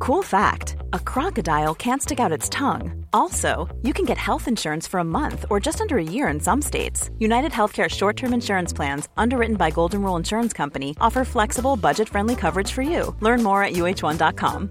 Cool fact a crocodile can't stick out its tongue. Also, you can get health insurance for a month or just under a year in some states. United Healthcare short term insurance plans, underwritten by Golden Rule Insurance Company, offer flexible, budget friendly coverage for you. Learn more at uh1.com.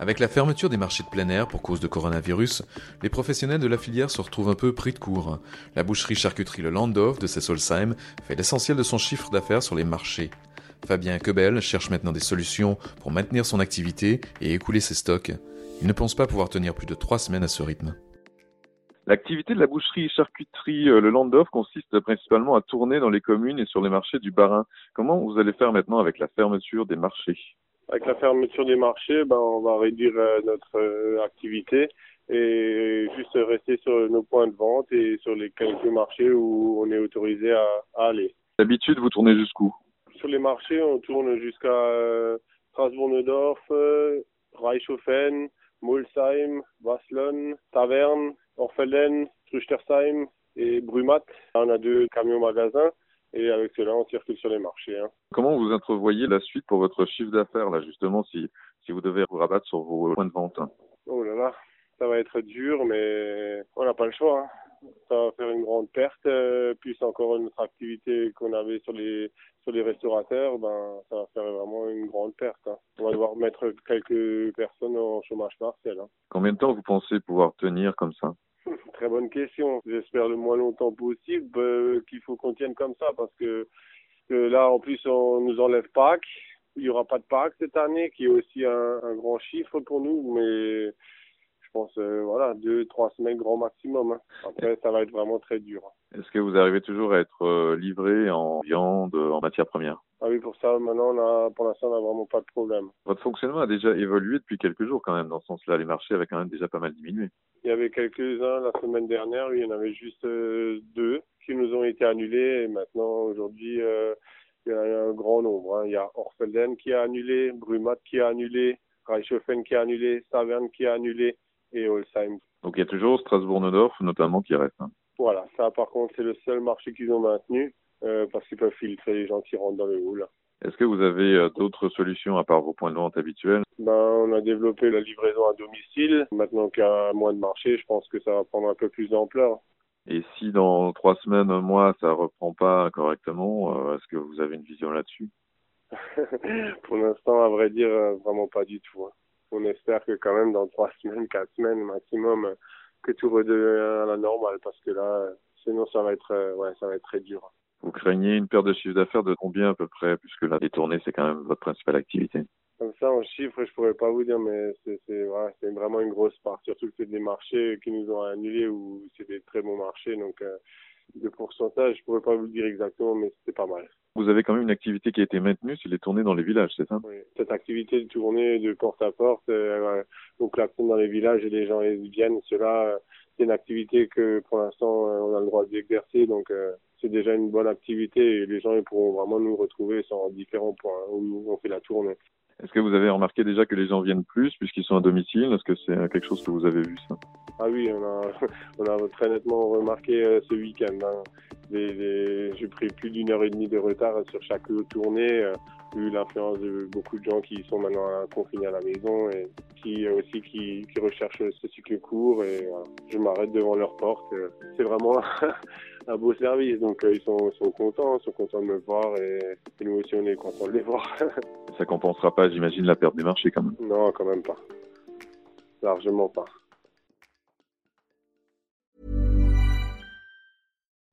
Avec la fermeture des marchés de plein air pour cause de coronavirus, les professionnels de la filière se retrouvent un peu pris de court. La boucherie-charcuterie Le Landorf de Sessolsheim fait l'essentiel de son chiffre d'affaires sur les marchés. Fabien Quebel cherche maintenant des solutions pour maintenir son activité et écouler ses stocks. Il ne pense pas pouvoir tenir plus de trois semaines à ce rythme. L'activité de la boucherie-charcuterie Le Landorf consiste principalement à tourner dans les communes et sur les marchés du Bas-Rhin. Comment vous allez faire maintenant avec la fermeture des marchés? Avec la fermeture des marchés, ben, on va réduire euh, notre euh, activité et juste rester sur nos points de vente et sur les quelques marchés où on est autorisé à, à aller. D'habitude, vous tournez jusqu'où? Les marchés, on tourne jusqu'à euh, Strasbourg-Neudorf, euh, Reichhofen, Molsheim, Waslon, Taverne, Orfelden, Truchtersheim et Brumat. On a deux camions magasins et avec cela, on circule sur les marchés. Hein. Comment vous entrevoyez la suite pour votre chiffre d'affaires, là, justement, si, si vous devez vous rabattre sur vos points de vente? Oh là là, ça va être dur, mais on n'a pas le choix. Hein ça va faire une grande perte. Euh, plus encore une autre activité qu'on avait sur les sur les restaurateurs, ben ça va faire vraiment une grande perte. Hein. On va devoir mettre quelques personnes en chômage partiel. Hein. Combien de temps vous pensez pouvoir tenir comme ça? Très bonne question. J'espère le moins longtemps possible euh, qu'il faut qu'on tienne comme ça parce que, là en plus on nous enlève Pâques. Il n'y aura pas de Pâques cette année qui est aussi un, un grand chiffre pour nous, mais pense, euh, voilà, deux, trois semaines grand maximum. Hein. Après, ça va être vraiment très dur. Est-ce que vous arrivez toujours à être euh, livré en viande, en matière première? Ah oui, pour ça, maintenant, on a, pour l'instant, on n'a vraiment pas de problème. Votre fonctionnement a déjà évolué depuis quelques jours quand même, dans ce sens-là. Les marchés avaient quand même déjà pas mal diminué. Il y avait quelques-uns la semaine dernière, il y en avait juste euh, deux qui nous ont été annulés. Et maintenant, aujourd'hui, il y en a un grand nombre. Hein. Il y a Orfelden qui a annulé, Brumat qui a annulé, Reichhofen qui a annulé, Saverne qui a annulé et Holsheim. Donc il y a toujours Strasbourg-Neudorf notamment qui reste. Hein. Voilà, ça par contre c'est le seul marché qu'ils ont maintenu euh, parce qu'ils peuvent filtrer les gens qui rentrent dans le hall. Est-ce que vous avez euh, d'autres solutions à part vos points de vente habituels? Ben, On a développé la livraison à domicile. Maintenant qu'il y a moins de marché, je pense que ça va prendre un peu plus d'ampleur. Et si dans trois semaines, un mois, ça reprend pas correctement, euh, est-ce que vous avez une vision là-dessus? Pour l'instant, à vrai dire, vraiment pas du tout. Hein on espère que quand même dans trois semaines, quatre semaines maximum, que tout redevient à la normale parce que là, sinon ça va être, euh, ouais, ça va être très dur. Vous craignez une perte de chiffre d'affaires de combien à peu près, puisque la détournée c'est quand même votre principale activité? Comme ça, en chiffres, je pourrais pas vous dire, mais c'est ouais, vraiment une grosse part. Surtout que c'est des marchés qui nous ont annulés ou c'est des très bons marchés, donc euh, de pourcentage, je pourrais pas vous le dire exactement, mais c'était pas mal. Vous avez quand même une activité qui a été maintenue, c'est les tournées dans les villages, c'est ça? Oui, cette activité de tournée de porte à porte, euh, on klaxonne dans les villages et les gens viennent. Cela, euh, c'est une activité que pour l'instant euh, on a le droit d'exercer, donc euh, c'est déjà une bonne activité et les gens ils pourront vraiment nous retrouver sur différents points où on fait la tournée. Est-ce que vous avez remarqué déjà que les gens viennent plus puisqu'ils sont à domicile? Est-ce que c'est quelque chose que vous avez vu ça? Ah oui, on a, on a très nettement remarqué euh, ce week-end. Hein. J'ai pris plus d'une heure et demie de retard sur chaque tournée, euh, vu l'influence de beaucoup de gens qui sont maintenant confinés à la maison et qui euh, aussi qui, qui recherchent ce cycle court. Et je m'arrête devant leur porte. C'est vraiment un beau service. Donc ils sont, sont contents, sont contents de me voir et, et nous aussi on est contents de les voir. ça compensera pas, j'imagine, la perte des marchés quand même. Non, quand même pas. Largement pas.